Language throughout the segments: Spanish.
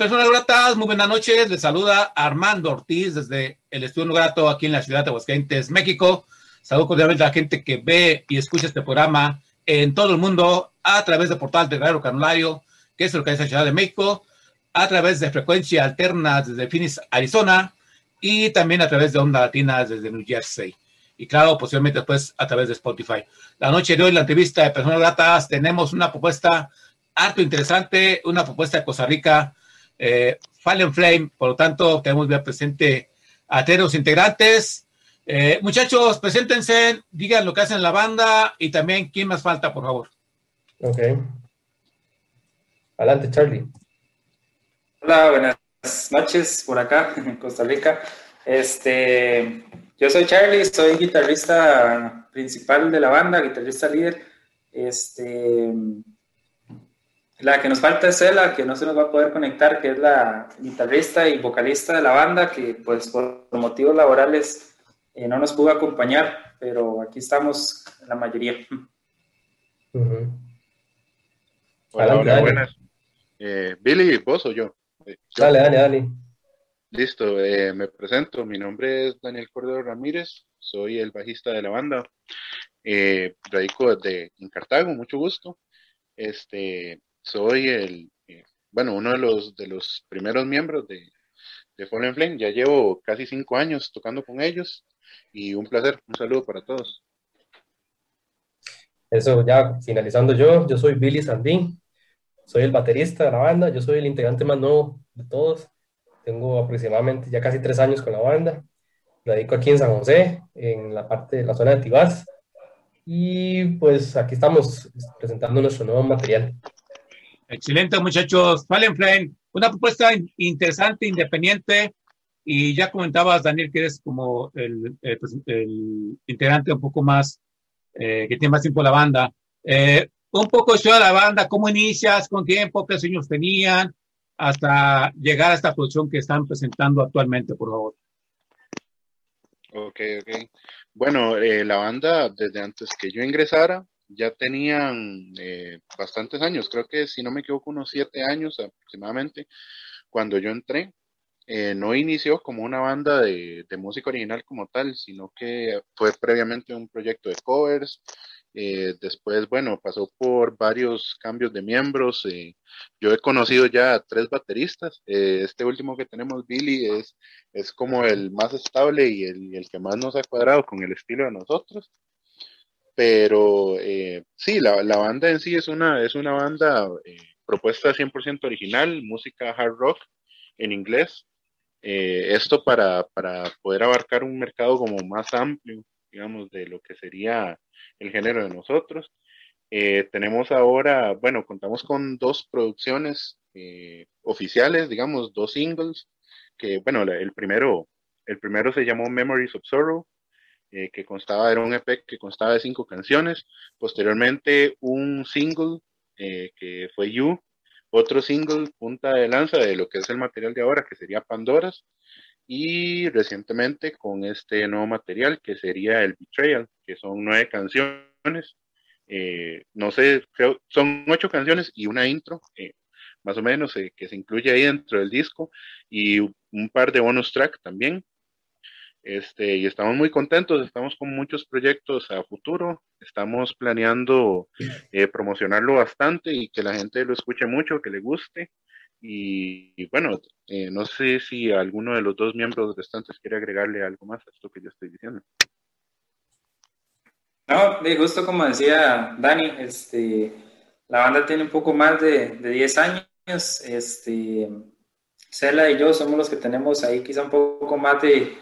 Personas Gratas? Muy buenas noches. Les saluda Armando Ortiz desde el Estudio Grato aquí en la ciudad de Aguascalientes, México. Saludo cordialmente a la gente que ve y escucha este programa en todo el mundo a través del portal de Radio Canulario, que es lo que es la Ciudad de México, a través de frecuencia alterna desde Phoenix, Arizona, y también a través de Onda Latina desde New Jersey. Y claro, posiblemente después a través de Spotify. La noche de hoy, la entrevista de Personas Gratas, tenemos una propuesta harto interesante, una propuesta de Costa Rica, eh, Fallen Flame, por lo tanto, tenemos bien presente a todos los integrantes. Eh, muchachos, preséntense, digan lo que hacen la banda y también quién más falta, por favor. Ok. Adelante, Charlie. Hola, buenas noches por acá, en Costa Rica. Este, yo soy Charlie, soy guitarrista principal de la banda, guitarrista líder. Este, la que nos falta es Ela, que no se nos va a poder conectar, que es la guitarrista y vocalista de la banda, que pues por motivos laborales eh, no nos pudo acompañar, pero aquí estamos la mayoría. Hola, buenas. Eh, Billy, ¿vos o yo? Eh, dale, dale, dale. Listo, me presento. Mi nombre es Daniel Cordero Ramírez, soy el bajista de la banda. radico de, en Cartago, mucho gusto. Este, soy el, eh, bueno, uno de los, de los primeros miembros de, de Fallen Flame. Ya llevo casi cinco años tocando con ellos y un placer. Un saludo para todos. Eso, ya finalizando yo, yo soy Billy Sandín, soy el baterista de la banda, yo soy el integrante más nuevo de todos. Tengo aproximadamente ya casi tres años con la banda. Radico aquí en San José, en la parte de la zona de Tibás. Y pues aquí estamos presentando nuestro nuevo material. Excelente, muchachos. Fallen Flame, una propuesta interesante, independiente. Y ya comentabas, Daniel, que eres como el, pues, integrante un poco más, eh, que tiene más tiempo la banda. Eh, un poco de la banda, cómo inicias, con tiempo, qué sueños tenían, hasta llegar a esta producción que están presentando actualmente, por favor. Ok, ok. Bueno, eh, la banda, desde antes que yo ingresara, ya tenían eh, bastantes años, creo que si no me equivoco unos siete años aproximadamente, cuando yo entré. Eh, no inició como una banda de, música original como tal, sino que fue previamente un proyecto de covers. Eh, después, bueno, pasó por varios cambios de miembros. yo he conocido ya a tres bateristas. este último que tenemos, Billy, es, es como el más estable y el, el que más nos ha cuadrado con el estilo de nosotros pero eh, sí, la, la, banda en sí es una, es una banda eh, propuesta 100% original, música hard rock en inglés. Eh, esto para, para, poder abarcar un mercado como más amplio, digamos, de lo que sería el género de nosotros. tenemos ahora, bueno, contamos con dos producciones oficiales, digamos, dos singles, que, bueno, el primero, el primero se llamó Memories of Sorrow, eh, que constaba, era un EP que constaba de cinco canciones, posteriormente un single eh, que fue You, otro single punta de lanza de lo que es el material de ahora, que sería Pandoras, y recientemente con este nuevo material que sería el Betrayal, que son nueve canciones, eh, no sé, creo, son ocho canciones y una intro, más o menos, que se incluye ahí dentro del disco, y un par de bonus track también, este, y estamos muy contentos, estamos con muchos proyectos a futuro, estamos planeando eh, promocionarlo bastante y que la gente lo escuche mucho, que le guste. Y, bueno, eh, no sé si alguno de los dos miembros restantes quiere agregarle algo más a esto que yo estoy diciendo. No, justo como decía Dani, este, la banda tiene un poco más de, de 10 años. Este, Cela y yo somos los que tenemos ahí quizá un poco más de,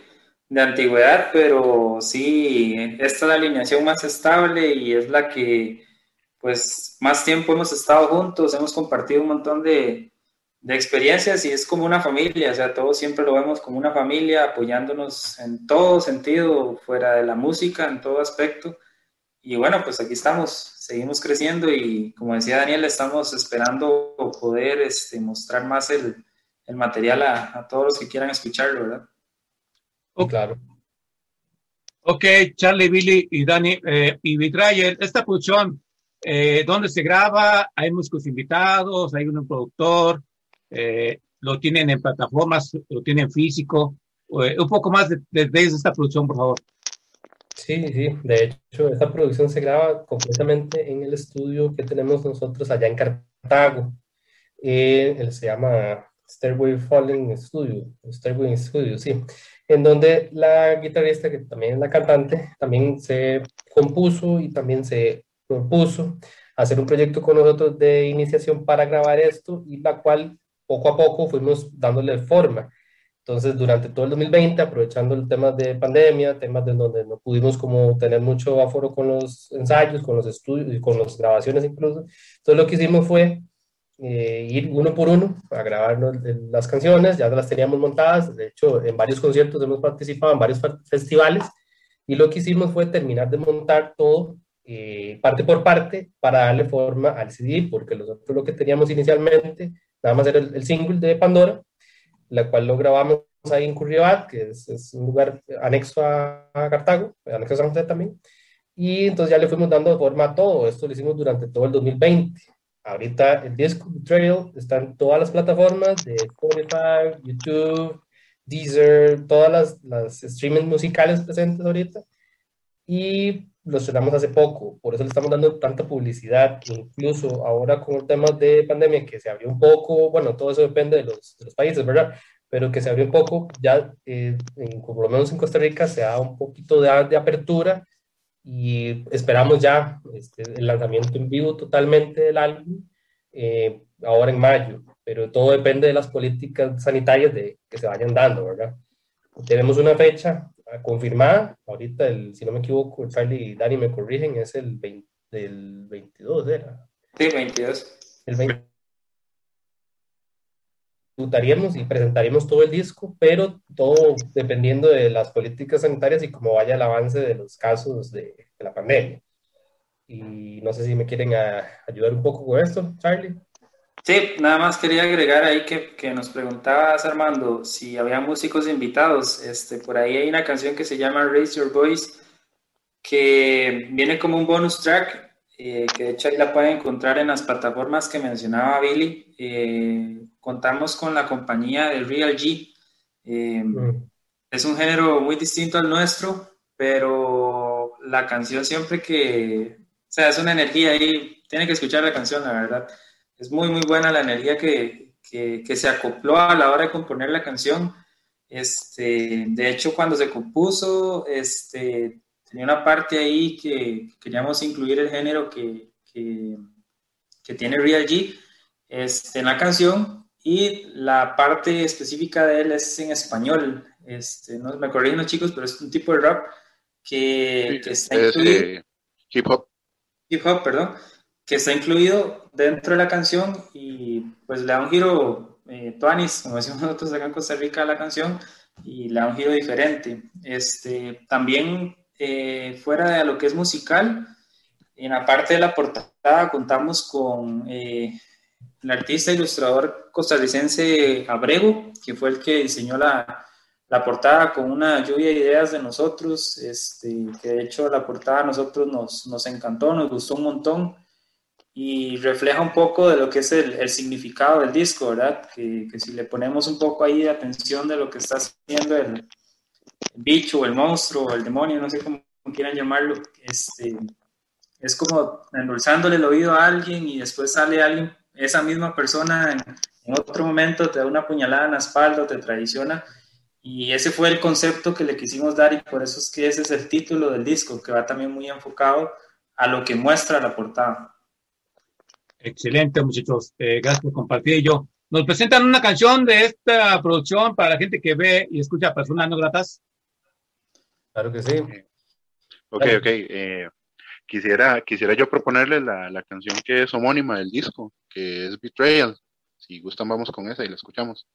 de antigüedad, pero sí, esta es la alineación más estable y es la que, pues, más tiempo hemos estado juntos, hemos compartido un montón de, de experiencias y es como una familia, o sea, todos siempre lo vemos como una familia, apoyándonos en todo sentido, fuera de la música, en todo aspecto. Y bueno, pues aquí estamos, seguimos creciendo y como decía Daniel, estamos esperando poder este, mostrar más el, el material a, a todos los que quieran escucharlo, ¿verdad? Claro. Ok, Charlie, Billy y Dani eh, y Vitrayer, esta producción, eh, ¿dónde se graba? ¿Hay músicos invitados? ¿Hay un productor? Eh, lo tienen en plataformas, lo tienen físico. Eh, un poco más de, de, de esta producción, por favor. Sí, sí, de hecho, esta producción se graba completamente en el estudio que tenemos nosotros allá en Cartago. Eh, él se llama Stairway Falling Studio, Stairway Studio, sí, en donde la guitarrista, que también es la cantante, también se compuso y también se propuso hacer un proyecto con nosotros de iniciación para grabar esto y la cual poco a poco fuimos dándole forma. Entonces, durante todo el 2020, aprovechando el tema de pandemia, temas de donde no pudimos como tener mucho aforo con los ensayos, con los estudios y con las grabaciones incluso, entonces lo que hicimos fue eh, ir uno por uno a grabar las canciones, ya las teníamos montadas, de hecho en varios conciertos hemos participado, en varios festivales, y lo que hicimos fue terminar de montar todo eh, parte por parte para darle forma al CD, porque nosotros lo que teníamos inicialmente, nada más era el, el single de Pandora, la cual lo grabamos ahí en Curriabat, que es, es, un lugar anexo a, a, Cartago, anexo a San José también. Y entonces ya le fuimos dando forma a todo. Esto lo hicimos durante todo el 2020. Ahorita el disco Trail está en todas las plataformas de Spotify, YouTube, Deezer, todas las, las streamings musicales presentes ahorita. Y lo estrenamos hace poco, por eso le estamos dando tanta publicidad, incluso ahora con el tema de pandemia que se abrió un poco, bueno, todo eso depende de los, de los países, ¿verdad? Pero que se abrió un poco, ya eh, en, por lo menos en Costa Rica se da un poquito de, de apertura y esperamos ya este, el lanzamiento en vivo totalmente del álbum eh, ahora en mayo, pero todo depende de las políticas sanitarias de, que se vayan dando, ¿verdad? Tenemos una fecha confirmada, ahorita, el, si no me equivoco, Charlie y Dani me corrigen, es el, 20, el 22, ¿era? Sí, 22. El 20. Disfrutaríamos y presentaríamos todo el disco, pero todo dependiendo de las políticas sanitarias y cómo vaya el avance de los casos de, de la pandemia. Y no sé si me quieren a, ayudar un poco con esto, Charlie. Sí, nada más quería agregar ahí que, que, nos preguntabas, Armando, si había músicos invitados. Este, por ahí hay una canción que se llama Raise Your Voice, que viene como un bonus track, eh, que de hecho ahí la pueden encontrar en las plataformas que mencionaba Billy. Eh, contamos con la compañía de Real G. Eh, mm. Es un género muy distinto al nuestro, pero la canción siempre que, o sea, es una energía ahí, tiene que escuchar la canción, la verdad es muy, muy buena la energía que, que, que, se acopló a la hora de componer la canción. Este, de hecho, cuando se compuso, este, tenía una parte ahí que queríamos incluir el género que, que, que tiene Real G este, en la canción y la parte específica de él es en español. Este, no me corrigen los chicos, pero es un tipo de rap que, sí, que está es, incluido. Eh, hip hop. Hip hop, perdón que está incluido dentro de la canción y pues le da un giro eh, tuanis, como decimos nosotros acá en Costa Rica, a la canción y le da un giro diferente. Este, también eh, fuera de lo que es musical, en la parte de la portada contamos con eh, el artista ilustrador costarricense Abrego, que fue el que diseñó la, la portada con una lluvia de ideas de nosotros, este, que de hecho la portada a nosotros nos, nos encantó, nos gustó un montón y refleja un poco de lo que es el, el significado del disco, ¿verdad? Que, que, si le ponemos un poco ahí de atención de lo que está haciendo el, bicho, el monstruo, el demonio, no sé cómo quieran llamarlo, este, es como endulzándole el oído a alguien y después sale alguien, esa misma persona en, en otro momento te da una puñalada en la espalda, te traiciona. Y ese fue el concepto que le quisimos dar y por eso es que ese es el título del disco, que va también muy enfocado a lo que muestra la portada. Excelente, muchachos. Eh, gracias por compartir. Yo. ¿Nos presentan una canción de esta producción para la gente que ve y escucha personas no gratas? Claro que sí. Ok, ok. Eh, quisiera, quisiera yo proponerles la, la, canción que es homónima del disco, que es Betrayal. Si gustan, vamos con esa y la escuchamos.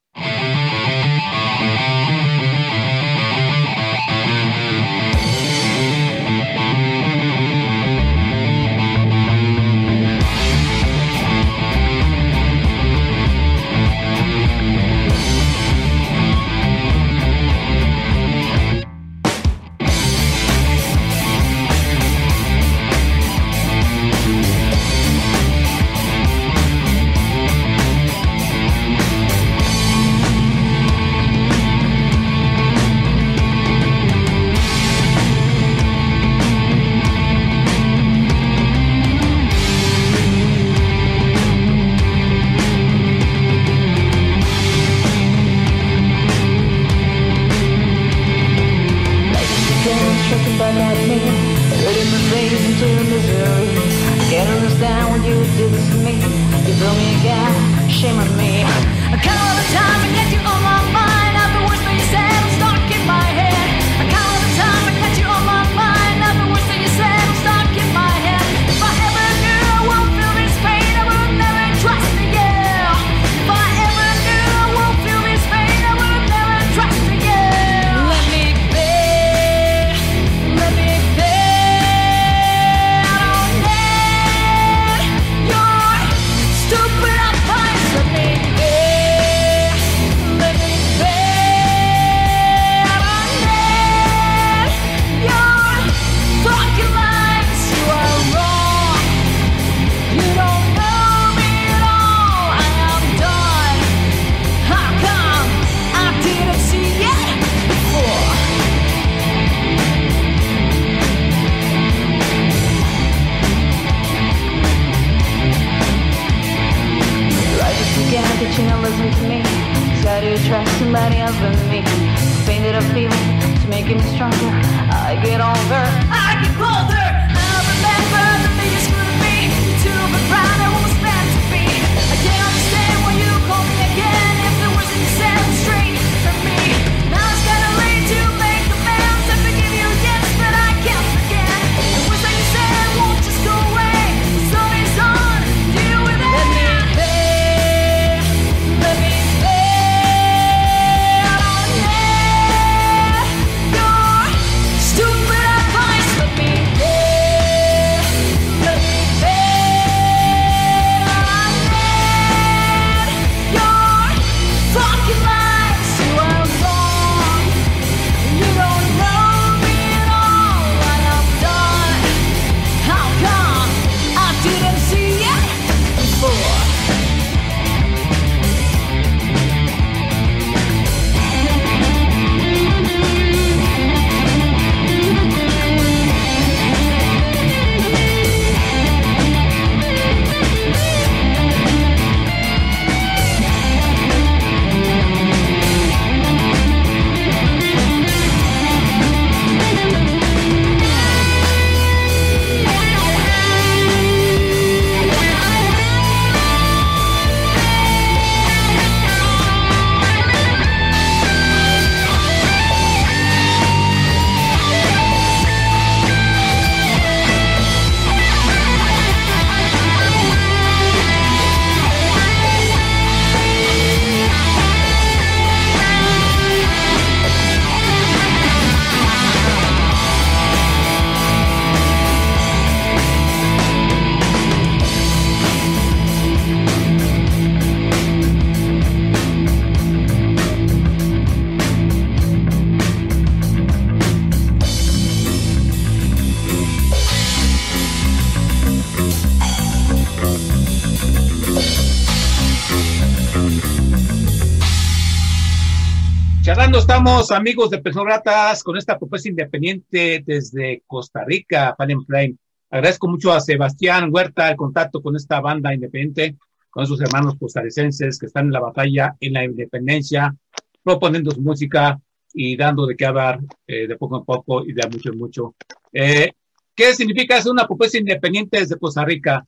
Amigos de Personas con esta propuesta independiente desde Costa Rica, Pan Flame. Agradezco mucho a Sebastián Huerta el contacto con esta banda independiente, con sus hermanos costarricenses que están en la batalla, en la independencia, proponiendo su música y dando de qué hablar eh, de poco en poco y de mucho en mucho. Eh, ¿Qué significa hacer una propuesta independiente desde Costa Rica?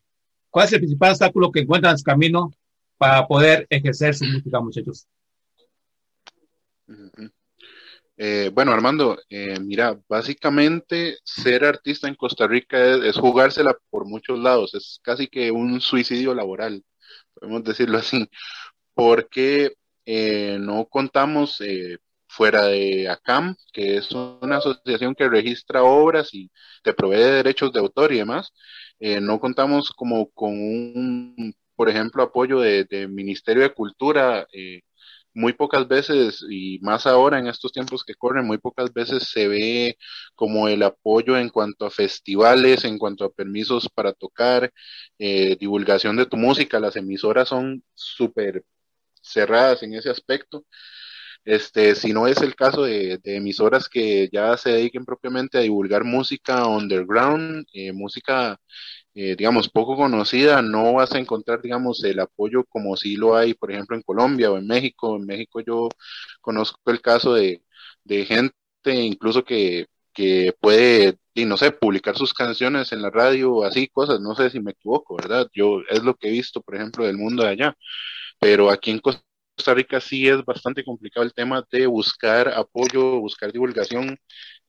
¿Cuál es el principal obstáculo que encuentran en su camino para poder ejercer su música, muchachos? Eh, bueno, Armando, eh, mira, básicamente ser artista en Costa Rica es, jugársela por muchos lados, es casi que un suicidio laboral, podemos decirlo así, porque eh, no contamos eh, fuera de ACAM, que es una asociación que registra obras y te provee de derechos de autor y demás, no contamos como con un, por ejemplo, apoyo de Ministerio de Cultura. eh, muy pocas veces, y más ahora en estos tiempos que corren, muy pocas veces se ve como el apoyo en cuanto a festivales, en cuanto a permisos para tocar, eh, divulgación de tu música. Las emisoras son súper cerradas en ese aspecto. Este, si no es el caso de, de emisoras que ya se dediquen propiamente a divulgar música underground, eh, música eh, digamos, poco conocida, no vas a encontrar, digamos, el apoyo como si lo hay, por ejemplo, en Colombia o en México. En México yo conozco el caso de, de gente incluso que que puede, y no sé, publicar sus canciones en la radio, así cosas, no sé si me equivoco, ¿verdad? Yo es lo que he visto, por ejemplo, del mundo de allá, pero aquí en Costa Rica sí es bastante complicado el tema de buscar apoyo, buscar divulgación,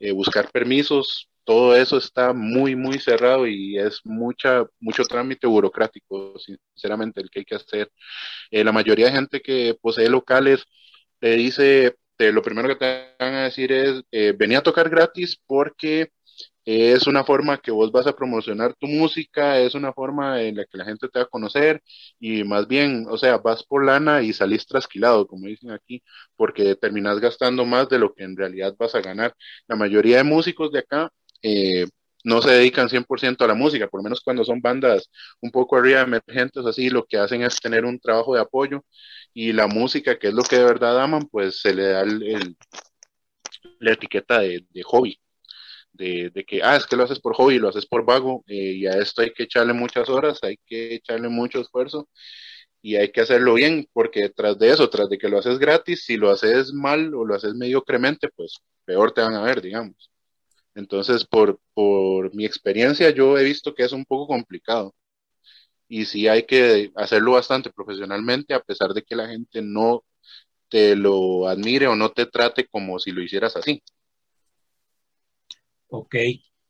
eh, buscar permisos, todo eso está muy, muy cerrado y es mucha, mucho trámite burocrático, sinceramente, el que hay que hacer. Eh, la mayoría de gente que posee locales te dice, te- lo primero que te van a decir es, eh, a tocar gratis porque es una forma que vos vas a promocionar tu música, es una forma en la que la gente te va a conocer y más bien, o sea, vas por lana y salís trasquilado, como dicen aquí, porque terminás gastando más de lo que en realidad vas a ganar. La mayoría de músicos de acá eh, no se dedican 100% a la música, por lo menos cuando son bandas un poco arriba emergentes, así, lo que hacen es tener un trabajo de apoyo y la música, que es lo que de verdad aman, pues se le da el- la etiqueta de, hobby de, de que, ah, es que lo haces por hobby, lo haces por vago, eh, y a esto hay que echarle muchas horas, hay que echarle mucho esfuerzo y hay que hacerlo bien, porque tras de eso, tras de que lo haces gratis, si lo haces mal o lo haces mediocremente, pues peor te van a ver, digamos. Entonces, por, por mi experiencia, yo he visto que es un poco complicado y sí hay que hacerlo bastante profesionalmente, a pesar de que la gente no te lo admire o no te trate como si lo hicieras así. Ok,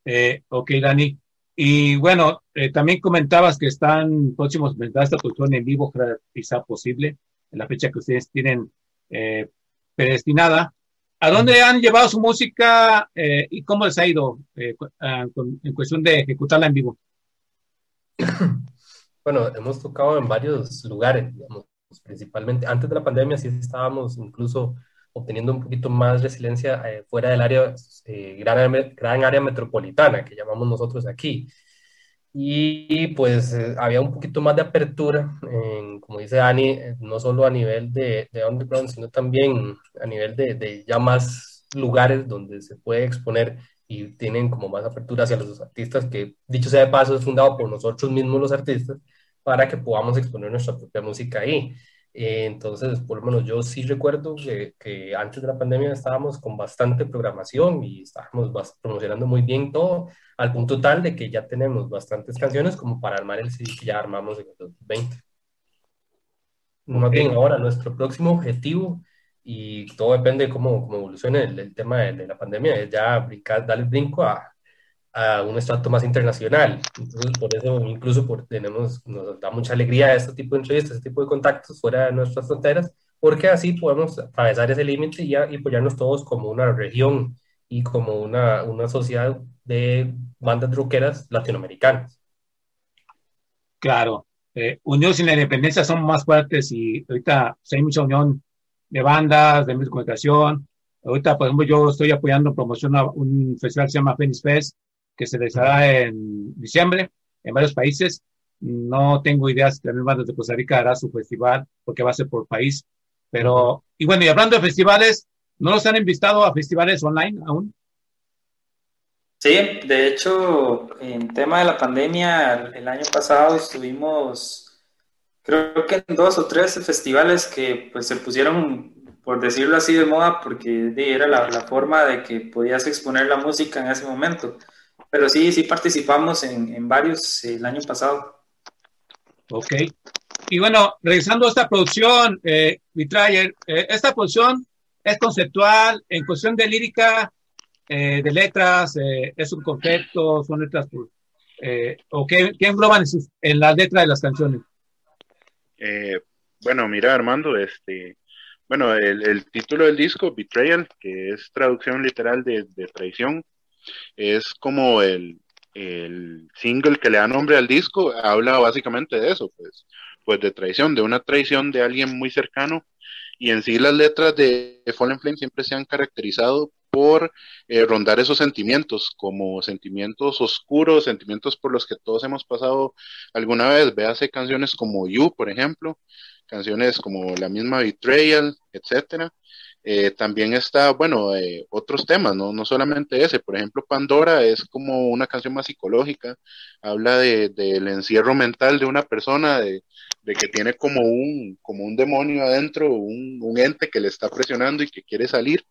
eh, ok, Dani. Y bueno, eh, también comentabas que están próximos presentar esta producción en vivo, quizá posible, en la fecha que ustedes tienen eh, predestinada. ¿A dónde han llevado su música eh, y cómo les ha ido eh, ah, con- en cuestión de ejecutarla en vivo? Bueno, hemos tocado en varios lugares, digamos, principalmente antes de la pandemia sí estábamos incluso obteniendo un poquito más resiliencia eh, fuera del área, eh, gran, gran área metropolitana que llamamos nosotros aquí. Y pues eh, había un poquito más de apertura, en, como dice Dani, eh, no solo a nivel de, de underground, sino también a nivel de, de ya más lugares donde se puede exponer y tienen como más apertura hacia los artistas, que dicho sea de paso es fundado por nosotros mismos los artistas, para que podamos exponer nuestra propia música ahí. Eh, entonces, por lo menos yo sí recuerdo que, que antes de la pandemia estábamos con bastante programación y estábamos promocionando muy bien todo, al punto tal de que ya tenemos bastantes canciones como para armar el CD que ya armamos en el 2020. Más bien ahora, nuestro próximo objetivo, y todo depende de cómo, cómo evolucione el, el tema de, de la pandemia, es ya brincar, darle el brinco a, a un estrato más internacional. Entonces, por eso incluso por, tenemos, nos da mucha alegría este tipo de entrevistas, este tipo de contactos fuera de nuestras fronteras, porque así podemos atravesar ese límite y, y apoyarnos todos como una región y como una, una sociedad de bandas rockeras latinoamericanas. Claro, eh, unión sin la independencia son más fuertes y ahorita pues, hay mucha unión de bandas, de medios de comunicación. Ahorita, por ejemplo, yo estoy apoyando promoción a un festival que se llama Phoenix Fest, que se realizará en diciembre en varios países. No tengo ideas también bandas de Costa Rica hará su festival, porque va a ser por país. Pero, y bueno, y hablando de festivales, ¿no los han invitado a festivales online aún? Sí, de hecho, en tema de la pandemia, el año pasado estuvimos, creo que en dos o tres festivales que pues se pusieron, por decirlo así, de moda, porque era la, la forma de que podías exponer la música en ese momento. Pero sí, sí participamos en, en varios el año pasado. Ok. Y bueno, regresando a esta producción, eh, Betrayer, eh, esta producción es conceptual, en cuestión de lírica, eh, de letras, eh, es un concepto, son letras, por- eh, o qué, qué engloban en, sus- en la letra de las canciones. Eh, bueno, mira, Armando, este, bueno, el, el título del disco, Betrayal, que es traducción literal de, de traición, es como el, el single que le da nombre al disco, habla básicamente de eso, pues, pues de traición, de una traición de alguien muy cercano, y en sí las letras de Fallen Flame siempre se han caracterizado por eh, rondar esos sentimientos, como sentimientos oscuros, sentimientos por los que todos hemos pasado alguna vez. Véase canciones como You, por ejemplo, canciones como la misma Betrayal, etcétera. Eh, también está, bueno, eh, otros temas, ¿no? no solamente ese. Por ejemplo, Pandora es como una canción más psicológica, habla de, del encierro mental de una persona, de, de que tiene como un, como un demonio adentro, un, un ente que le está presionando y que quiere salir.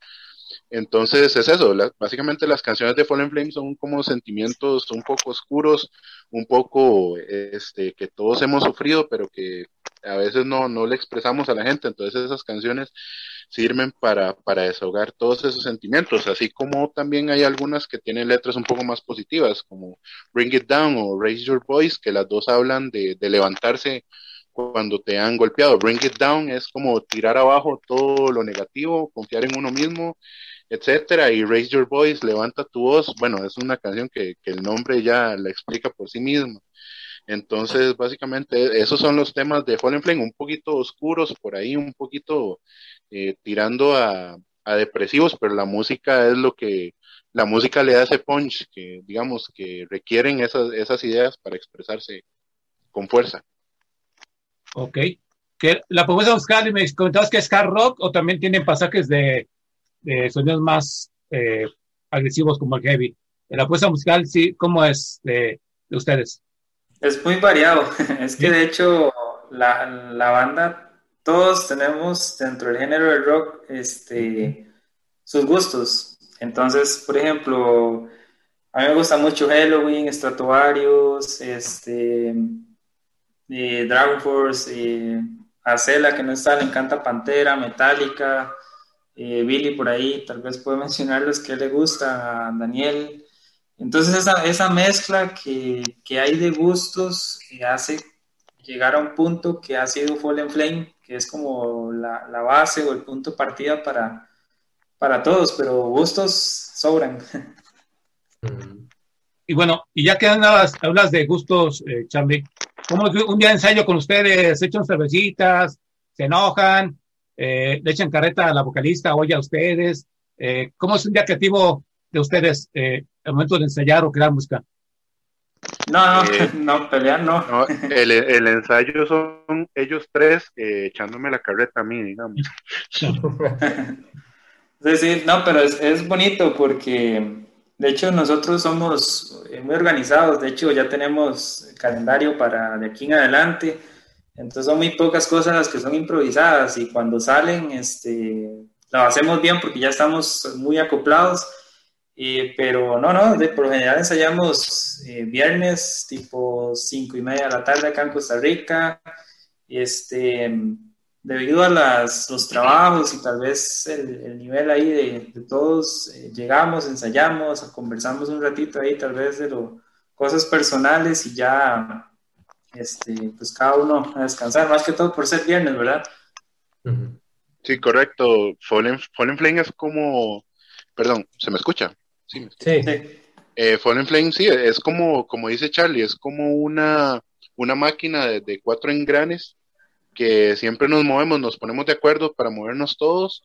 Entonces es eso, la- básicamente las canciones de Fallen Flame son como sentimientos un poco oscuros, un poco este, que todos hemos sufrido, pero que a veces no, no le expresamos a la gente. Entonces esas canciones sirven para, para desahogar todos esos sentimientos, así como también hay algunas que tienen letras un poco más positivas, como Bring It Down o Raise Your Voice, que las dos hablan de, de levantarse cuando te han golpeado. Bring It Down es como tirar abajo todo lo negativo, confiar en uno mismo, etcétera, y Raise Your Voice, levanta tu voz. Bueno, es una canción que, que el nombre ya la explica por sí mismo. Entonces, básicamente, esos son los temas de Fallen Flame, un poquito oscuros por ahí, un poquito eh, tirando a, a depresivos, pero la música es lo que, la música le da ese punch que, digamos, que requieren esas, esas ideas para expresarse con fuerza. Ok. La propuesta musical, me comentabas que es hard rock o también tienen pasajes de, de sonidos más eh, agresivos como el heavy. La propuesta musical, sí, ¿cómo es de ustedes? Es muy variado. Es que de hecho la, la banda, todos tenemos dentro del género del rock este, sus gustos. Entonces, por ejemplo, a mí me gusta mucho Halloween, Stratovarius, este, Dragon Force, y a Cela, que no está, le encanta Pantera, Metallica, eh, Billy por ahí, tal vez puede mencionar los que le gusta, a Daniel. Entonces esa, esa mezcla que, que hay de gustos que hace llegar a un punto que ha sido Fallen Flame, que es como la, la base o el punto de partida para, para todos, pero gustos sobran. Y bueno, y ya que hablas, hablas de gustos, eh, Charlie, ¿cómo un día ensayo con ustedes? ¿Se echan cervecitas? ¿Se enojan? Eh, ¿Le echan carreta a la vocalista? ¿Oye a ustedes? Eh, ¿Cómo es un día creativo de ustedes eh, al momento de ensayar o crear música? No, no, Eh, no, pelear no. No, el, el ensayo son ellos tres eh, echándome la carreta a mí, digamos. Sí, sí, no, pero es, es bonito porque de hecho nosotros somos eh, muy organizados, de hecho ya tenemos calendario para de aquí en adelante, entonces son muy pocas cosas las que son improvisadas y cuando salen, este, lo hacemos bien porque ya estamos muy acoplados, y, pero no, no, de, por lo general ensayamos eh, viernes tipo cinco y media de la tarde acá en Costa Rica, este, debido a las, los trabajos y tal vez el, el nivel ahí de, de todos, eh, llegamos, ensayamos, conversamos un ratito ahí tal vez de lo, cosas personales y ya, este, pues cada uno a descansar, más que todo por ser viernes, ¿verdad? Sí, correcto. Fallen, Fallen Flame es como, perdón, ¿se me escucha? Sí. Sí, Sí. Eh, Fallen Flame, sí, es como, como dice Charlie, es como una, una máquina de, de cuatro engranes que siempre nos movemos, nos ponemos de acuerdo para movernos todos,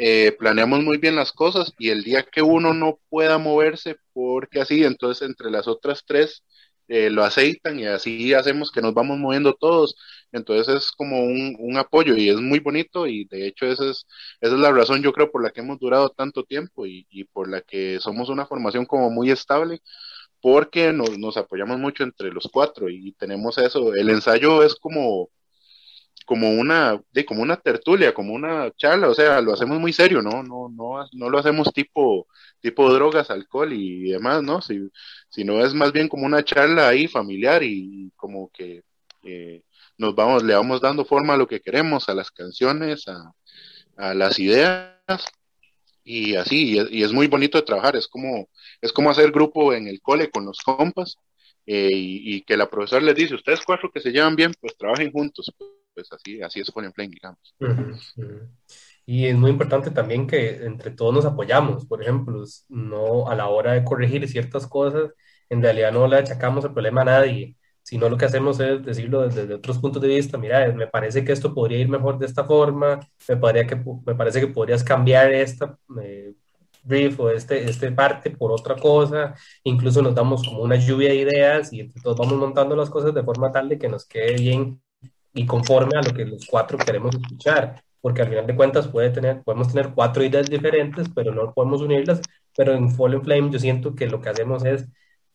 eh, planeamos muy bien las cosas y el día que uno no pueda moverse porque así, entonces entre las otras tres eh, lo aceitan y así hacemos que nos vamos moviendo todos. Entonces es como un, un apoyo y es muy bonito y de hecho esa es, esa es la razón yo creo por la que hemos durado tanto tiempo y, y por la que somos una formación como muy estable porque nos, nos apoyamos mucho entre los cuatro y tenemos eso. El ensayo es como como una, como una tertulia, como una charla, o sea, lo hacemos muy serio, ¿no? No, no, no lo hacemos tipo, tipo drogas, alcohol y demás, ¿no? Si, sino es más bien como una charla ahí familiar y como que eh, nos vamos, le vamos dando forma a lo que queremos, a las canciones, a, a las ideas y así, y es, y es muy bonito de trabajar, es como, es como hacer grupo en el cole con los compas eh, y, y, que la profesora les dice, ustedes cuatro que se llevan bien, pues trabajen juntos, pues así, así es Fallen Flame, digamos. Uh -huh. Y es muy importante también que entre todos nos apoyamos, por ejemplo, no a la hora de corregir ciertas cosas, en realidad no le achacamos el problema a nadie, sino lo que hacemos es decirlo desde, desde otros puntos de vista, mira, me parece que esto podría ir mejor de esta forma, me, podría que, me parece que podrías cambiar esta eh, brief o este, este parte por otra cosa, incluso nos damos como una lluvia de ideas y todos vamos montando las cosas de forma tal de que nos quede bien y conforme a lo que los cuatro queremos escuchar, porque al final de cuentas puede tener, podemos tener cuatro ideas diferentes, pero no podemos unirlas, pero en Fallen Flame yo siento que lo que hacemos es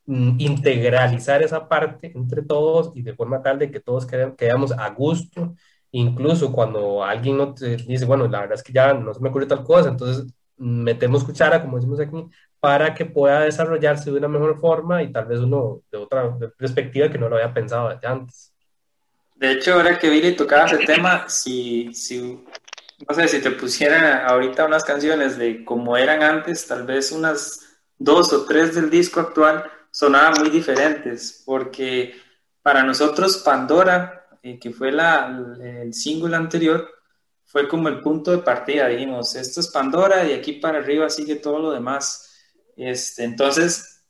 integralizar esa parte entre todos y de forma tal de que todos quedamos a gusto, incluso cuando alguien no te dice, bueno, la verdad es que ya no se me ocurre tal cosa, entonces metemos cuchara, como decimos aquí, para que pueda desarrollarse de una mejor forma y tal vez uno de otra perspectiva que no lo había pensado desde antes. De hecho, ahora que Billy tocaba ese tema, si, si, no sé, si te pusiera ahorita unas canciones de como eran antes, tal vez unas dos o tres del disco actual sonaban muy diferentes, porque para nosotros Pandora, eh, que fue la, el single anterior, fue como el punto de partida, dijimos, esto es Pandora y aquí para arriba sigue todo lo demás. Este, entonces,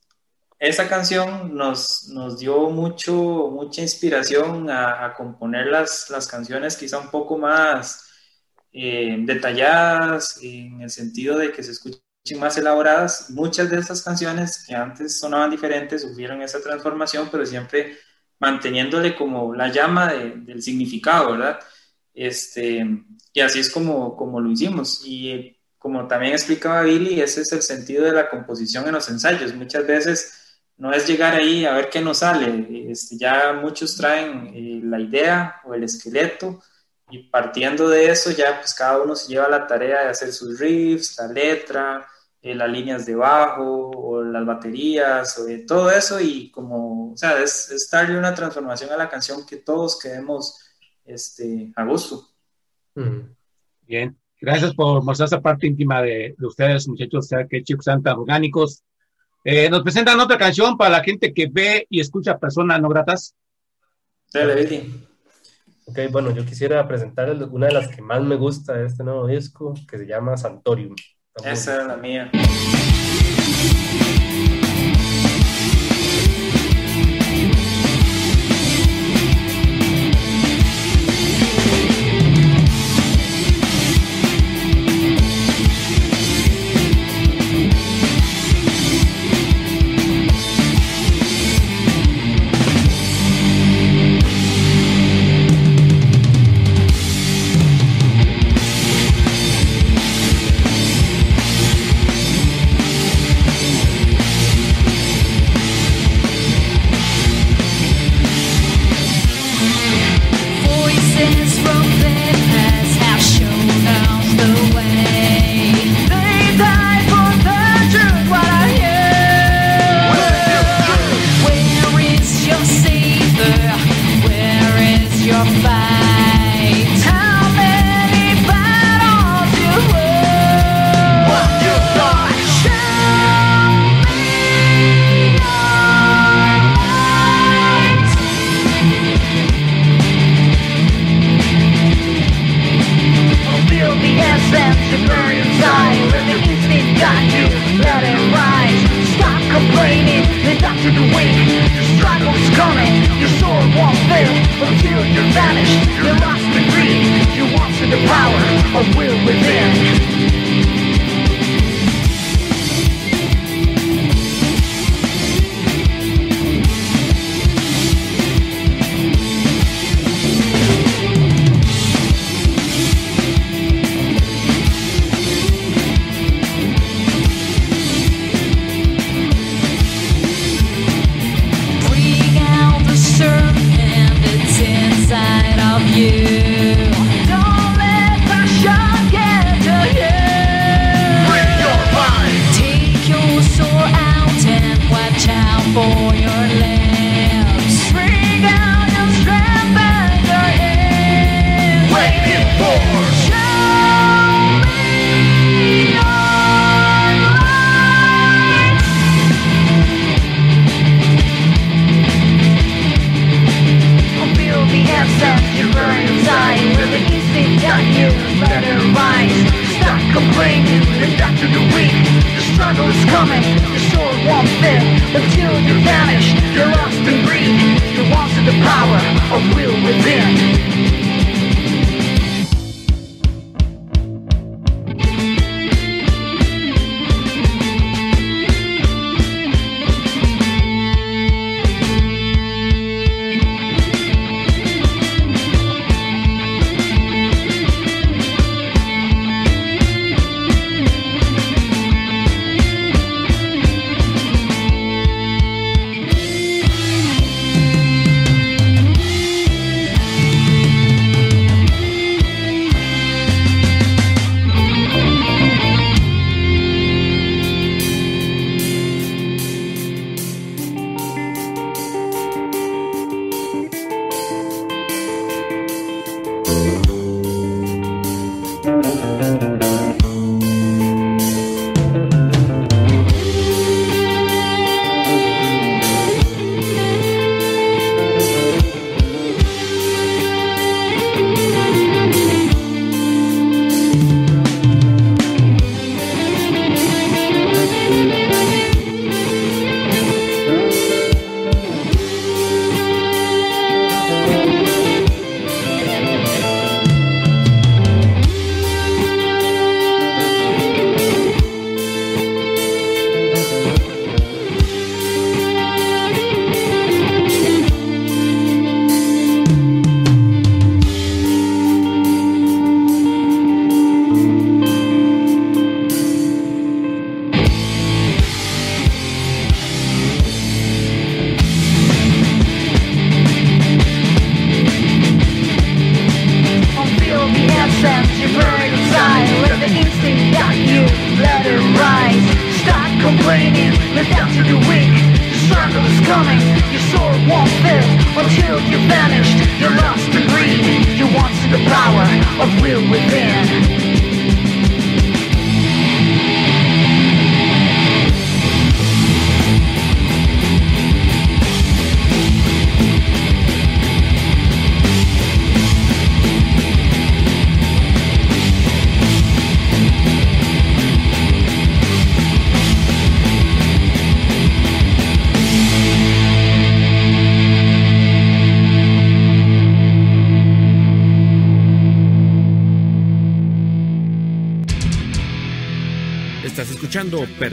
esa canción nos, nos dio mucho, mucha inspiración a, a componer las, las, canciones quizá un poco más eh, detalladas, en el sentido de que se escuchen más elaboradas. Muchas de estas canciones que antes sonaban diferentes sufrieron esa transformación, pero siempre manteniéndole como la llama de, del significado, ¿verdad? Este, y así es como, como lo hicimos. Y como también explicaba Billy, ese es el sentido de la composición en los ensayos. Muchas veces no es llegar ahí a ver qué nos sale. Este, ya muchos traen eh, la idea o el esqueleto y partiendo de eso ya pues cada uno se lleva la tarea de hacer sus riffs, la letra, eh, las líneas de bajo o las baterías o de todo eso y como, o sea, es, es darle una transformación a la canción que todos quedemos este, a gusto. Bien. Gracias por mostrar esa parte íntima de, de ustedes, muchachos, o sea, que chicos sean tan orgánicos. Eh, nos presentan otra canción para la gente que ve y escucha personas no gratas. Dale. Ok, bueno, yo quisiera presentar una de las que más me gusta de este nuevo disco, que se llama Santorium. Esa era la mía.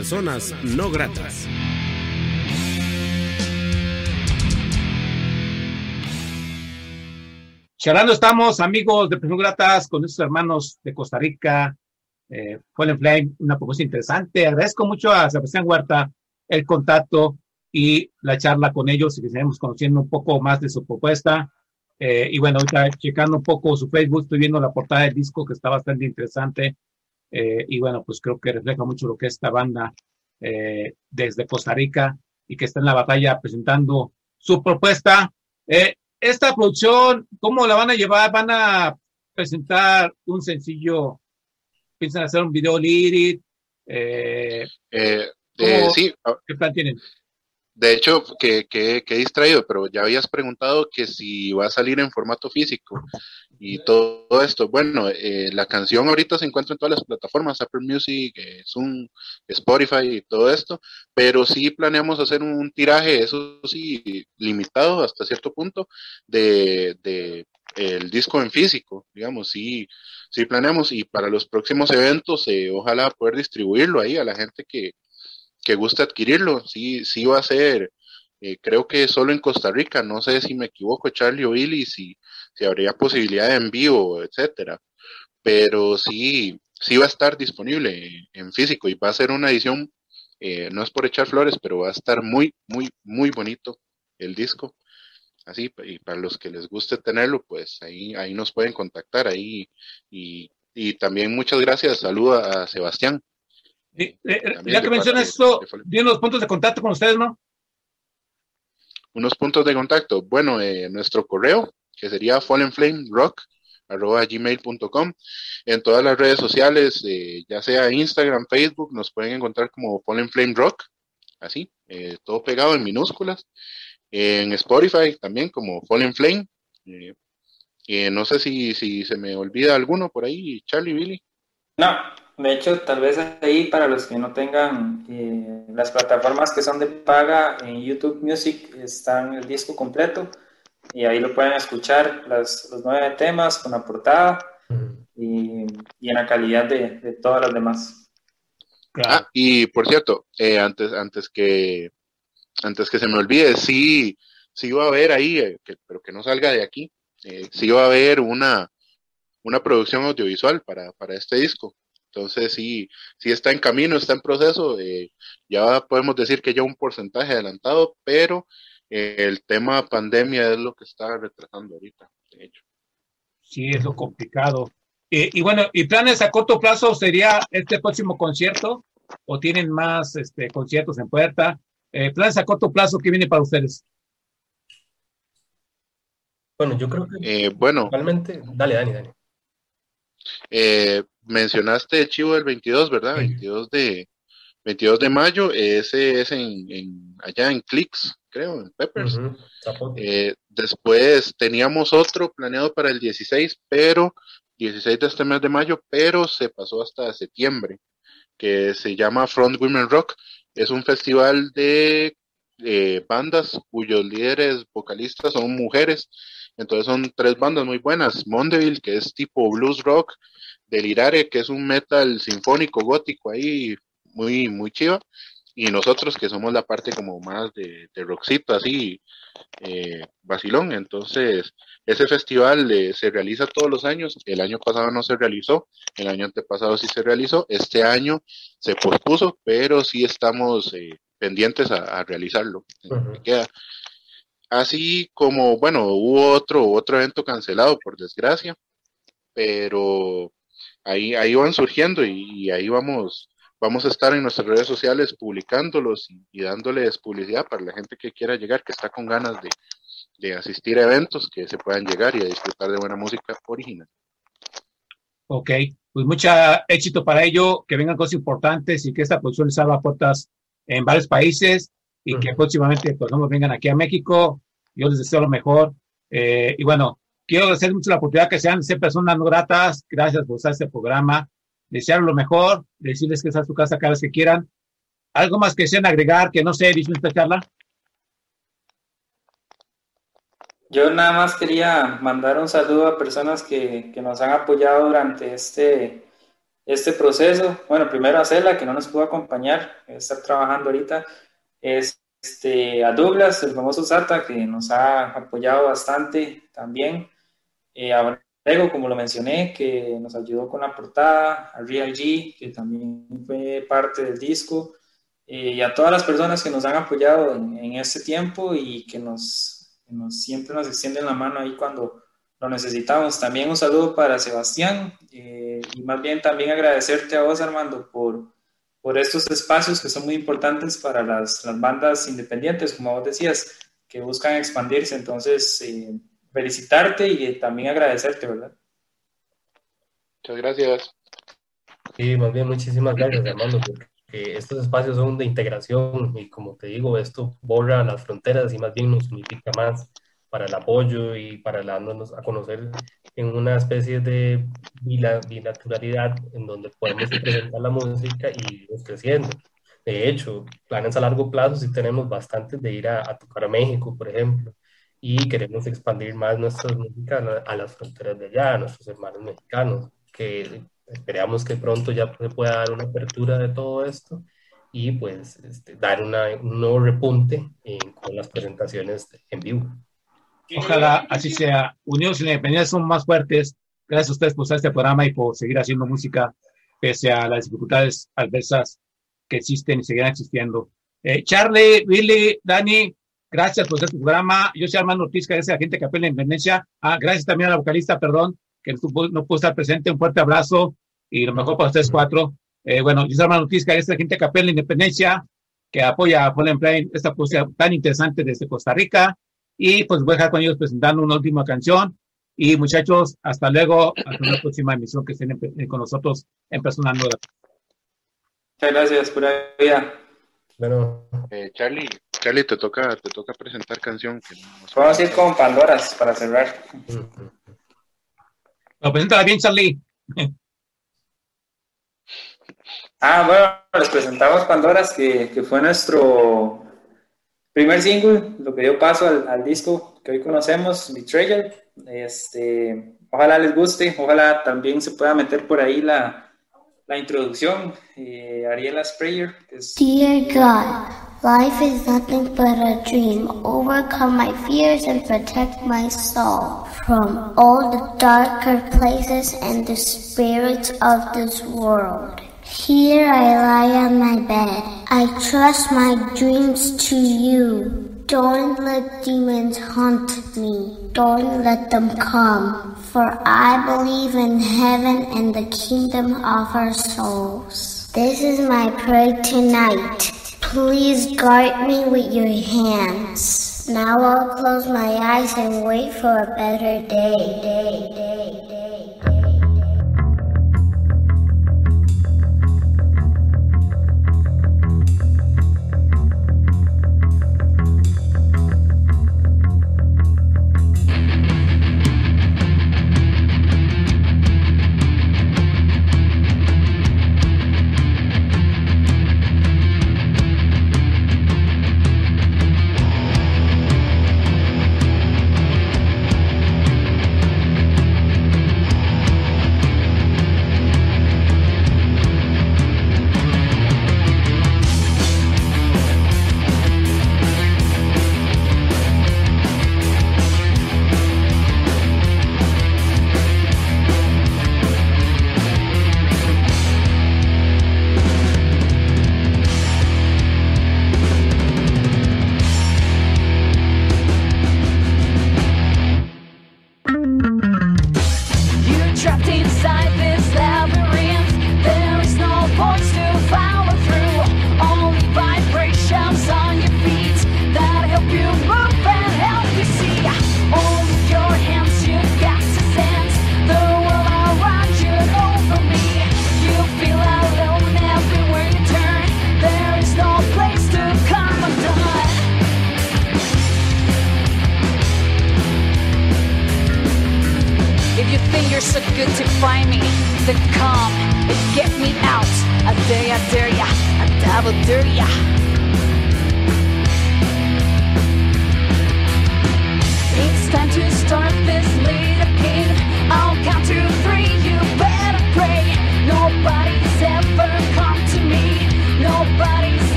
Personas No Gratas. Charlando estamos, amigos de Perú Gratas, con nuestros hermanos de Costa Rica, eh, Fallen Flame, una propuesta interesante. Agradezco mucho a Sebastián Huerta el contacto y la charla con ellos y que seguimos conociendo un poco más de su propuesta. Eh, y bueno, ahorita checando un poco su Facebook, estoy viendo la portada del disco que está bastante interesante. Eh, y bueno, pues creo que refleja mucho lo que es esta banda eh, desde Costa Rica y que está en la batalla presentando su propuesta. Eh, esta producción, ¿cómo la van a llevar? ¿Van a presentar un sencillo? ¿Piensan hacer un video ah, ¿Qué plan tienen? De hecho, que, que, que distraído, pero ya habías preguntado que si va a salir en formato físico y todo esto. Bueno, eh, la canción ahorita se encuentra en todas las plataformas, Apple Music, eh, Zoom, Spotify y todo esto, pero sí planeamos hacer un, un tiraje, eso sí, limitado hasta cierto punto, de, de el disco en físico, digamos, sí, sí planeamos y para los próximos eventos, eh, ojalá poder distribuirlo ahí a la gente que, que guste adquirirlo, sí, sí va a ser, eh, creo que solo en Costa Rica, no sé si me equivoco, Charlie o Billy, si, si habría posibilidad de envío, etcétera, pero sí, sí va a estar disponible en físico y va a ser una edición, eh, no es por echar flores, pero va a estar muy, muy, muy bonito el disco. Así, y para los que les guste tenerlo, pues ahí, ahí nos pueden contactar ahí. Y, y también muchas gracias, saludo a Sebastián. Eh, eh, ya que mencionas esto. ¿tienen los puntos de contacto con ustedes, no? Unos puntos de contacto. Bueno, eh, nuestro correo, que sería fallenflamerock.gmail.com. En todas las redes sociales, eh, ya sea Instagram, Facebook, nos pueden encontrar como Fallen Flame Rock, así, eh, todo pegado en minúsculas. En Spotify también como Fallen Flame. Eh, eh, no sé si, si se me olvida alguno por ahí, Charlie, Billy. No, de hecho, tal vez ahí para los que no tengan eh, las plataformas que son de paga, en YouTube Music están el disco completo y ahí lo pueden escuchar las, los nueve temas con la portada y, y en la calidad de, de todas las demás. Ah, y por cierto, eh, antes, antes que antes que se me olvide, sí, sí va a haber ahí, eh, pero que no salga de aquí, sí va a haber una, una producción audiovisual para, para este disco. Entonces sí, sí está en camino, está en proceso. eh, ya podemos decir que ya un porcentaje adelantado, pero eh, el tema pandemia es lo que está retrasando ahorita, de hecho. Sí, es lo complicado. Eh, y bueno, ¿y planes a corto plazo sería este próximo concierto? ¿O tienen más este, conciertos en puerta? Eh, planes a corto plazo, ¿qué viene para ustedes? Bueno, yo creo que Eh, bueno, realmente, dale, Dani, Dani. Eh, mencionaste el chivo del 22, ¿verdad? 22 de 22 de mayo, ese es en, en- allá en Clicks, creo, en Peppers. Eh, después teníamos otro planeado para el 16, pero 16 de este mes de mayo, pero se pasó hasta septiembre, que se llama Front Women Rock. Es un festival de eh, bandas cuyos líderes vocalistas son mujeres. Entonces son tres bandas muy buenas. Mondeville, que es tipo blues rock, Delirare, que es un metal sinfónico gótico ahí, muy, muy chiva. Y nosotros que somos la parte como más de, de rockcito, así, eh, vacilón. Entonces, ese festival eh, se realiza todos los años. El año pasado no se realizó, el año antepasado sí se realizó. Este año se pospuso, pero sí estamos eh, pendientes a, a realizarlo. Queda. Así como, bueno, hubo otro, otro evento cancelado, por desgracia, pero ahí, ahí van surgiendo y, y ahí vamos, vamos a estar en nuestras redes sociales publicándolos y, y dándoles publicidad para la gente que quiera llegar, que está con ganas de, de asistir a eventos, que se puedan llegar y a disfrutar de buena música original. Ok, pues mucho éxito para ello, que vengan cosas importantes y que esta producción les abra puertas en varios países y que próximamente pues no vengan aquí a México. Yo les deseo lo mejor. Eh, y bueno, quiero agradecer mucho la oportunidad que sean ser personas no gratas. Gracias por usar este programa. Desear lo mejor, decirles que esta es su casa cada vez que quieran. Algo más que sean agregar, que no sé, dice esta charla. Yo nada más quería mandar un saludo a personas que, que nos han apoyado durante este, este proceso. Bueno, primero a Cela, que no nos pudo acompañar, está trabajando ahorita. Este, a Douglas, el famoso Sata, que nos ha apoyado bastante también. Eh, a Brego, como lo mencioné, que nos ayudó con la portada. A Real G, que también fue parte del disco. Eh, y a todas las personas que nos han apoyado en, en este tiempo y que nos nos, siempre nos extienden la mano ahí cuando lo necesitamos. También un saludo para Sebastián eh, y más bien también agradecerte a vos, Armando, por, por estos espacios que son muy importantes para las, las bandas independientes, como vos decías, que buscan expandirse. Entonces, eh, felicitarte y también agradecerte, ¿verdad? Muchas gracias. Sí, más bien muchísimas gracias, Armando, porque estos espacios son de integración y como te digo, esto borra las fronteras y más bien nos unifica más para el apoyo y para dándonos a conocer en una especie de bila- bilateralidad en donde podemos presentar la música y ir creciendo. De hecho, planes a largo plazo sí tenemos bastantes de ir a, a tocar a México, por ejemplo, y queremos expandir más nuestra música a, la- a las fronteras de allá, a nuestros hermanos mexicanos, que esperamos que pronto ya se pueda dar una apertura de todo esto y pues este, dar una, un nuevo repunte en- con las presentaciones en vivo. Ojalá así sea. Unidos y la independencia son más fuertes. Gracias a ustedes por usar este programa y por seguir haciendo música pese a las dificultades adversas que existen y seguirán existiendo. Eh, Charlie, Billy, Dani, gracias por este programa. Yo soy Armando Ortiz, gracias a la gente que apela en Independencia. Ah, gracias también a la vocalista, perdón, que no pudo, estar presente. Un fuerte abrazo y lo mejor para ustedes cuatro. Eh, bueno, yo soy Armando Ortiz, gracias a la gente que apela en Independencia, que apoya a Fallen Play, esta poesía tan interesante desde Costa Rica. Y pues voy a dejar con ellos presentando una última canción. Y muchachos, hasta luego, hasta una próxima emisión que estén en- con nosotros en Personal No Grata. Muchas gracias, pura vida. Bueno, Eh, Charlie, Charlie, te toca, te toca presentar canción. Que no- no. Vamos a ir con Pandoras para cerrar. Lo preséntala bien, Charlie. Ah, bueno, les presentamos Pandoras, que, que fue nuestro primer single, lo que dio paso al, al disco que hoy conocemos, Betrayal. Este, ojalá les guste, ojalá también se pueda meter por ahí la, la introducción, eh, Ariela's Prayer, es Dear God, life is nothing but a dream. Overcome my fears and protect my soul from all the darker places and the spirits of this world. Here I lie on my bed. I trust my dreams to you. Don't let demons haunt me. Don't let them come. For I believe in heaven and the kingdom of our souls. This is my prayer tonight. Please guard me with your hands. Now I'll close my eyes and wait for a better day. day, day, day.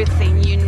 Everything you